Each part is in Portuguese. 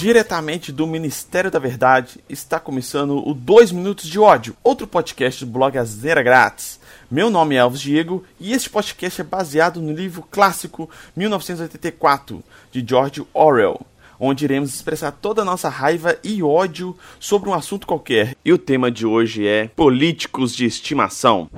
Diretamente do Ministério da Verdade, está começando o 2 Minutos de Ódio, outro podcast do blog Azera Grátis. Meu nome é Alves Diego e este podcast é baseado no livro clássico 1984, de George Orwell, onde iremos expressar toda a nossa raiva e ódio sobre um assunto qualquer. E o tema de hoje é políticos de estimação.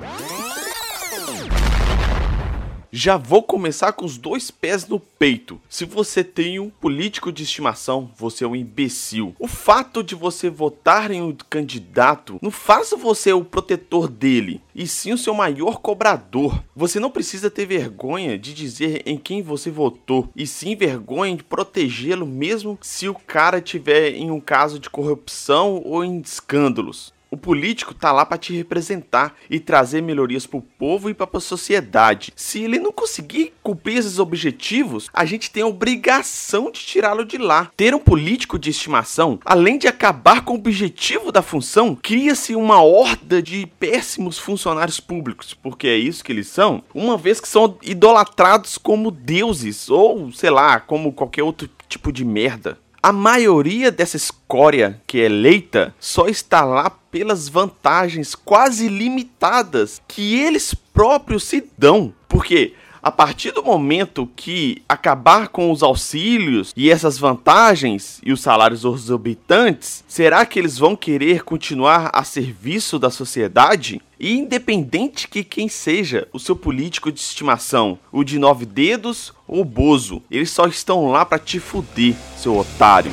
Já vou começar com os dois pés no peito. Se você tem um político de estimação, você é um imbecil. O fato de você votar em um candidato não faz você o protetor dele, e sim o seu maior cobrador. Você não precisa ter vergonha de dizer em quem você votou, e sim vergonha de protegê-lo mesmo se o cara tiver em um caso de corrupção ou em escândalos. O político tá lá para te representar e trazer melhorias para o povo e para a sociedade. Se ele não conseguir cumprir esses objetivos, a gente tem a obrigação de tirá-lo de lá. Ter um político de estimação, além de acabar com o objetivo da função, cria-se uma horda de péssimos funcionários públicos, porque é isso que eles são, uma vez que são idolatrados como deuses ou, sei lá, como qualquer outro tipo de merda. A maioria dessa escória que é eleita só está lá pelas vantagens quase limitadas que eles próprios se dão. Porque a partir do momento que acabar com os auxílios e essas vantagens e os salários exorbitantes, será que eles vão querer continuar a serviço da sociedade? E independente que quem seja o seu político de estimação, o de nove dedos ou o Bozo, eles só estão lá para te fuder, seu otário.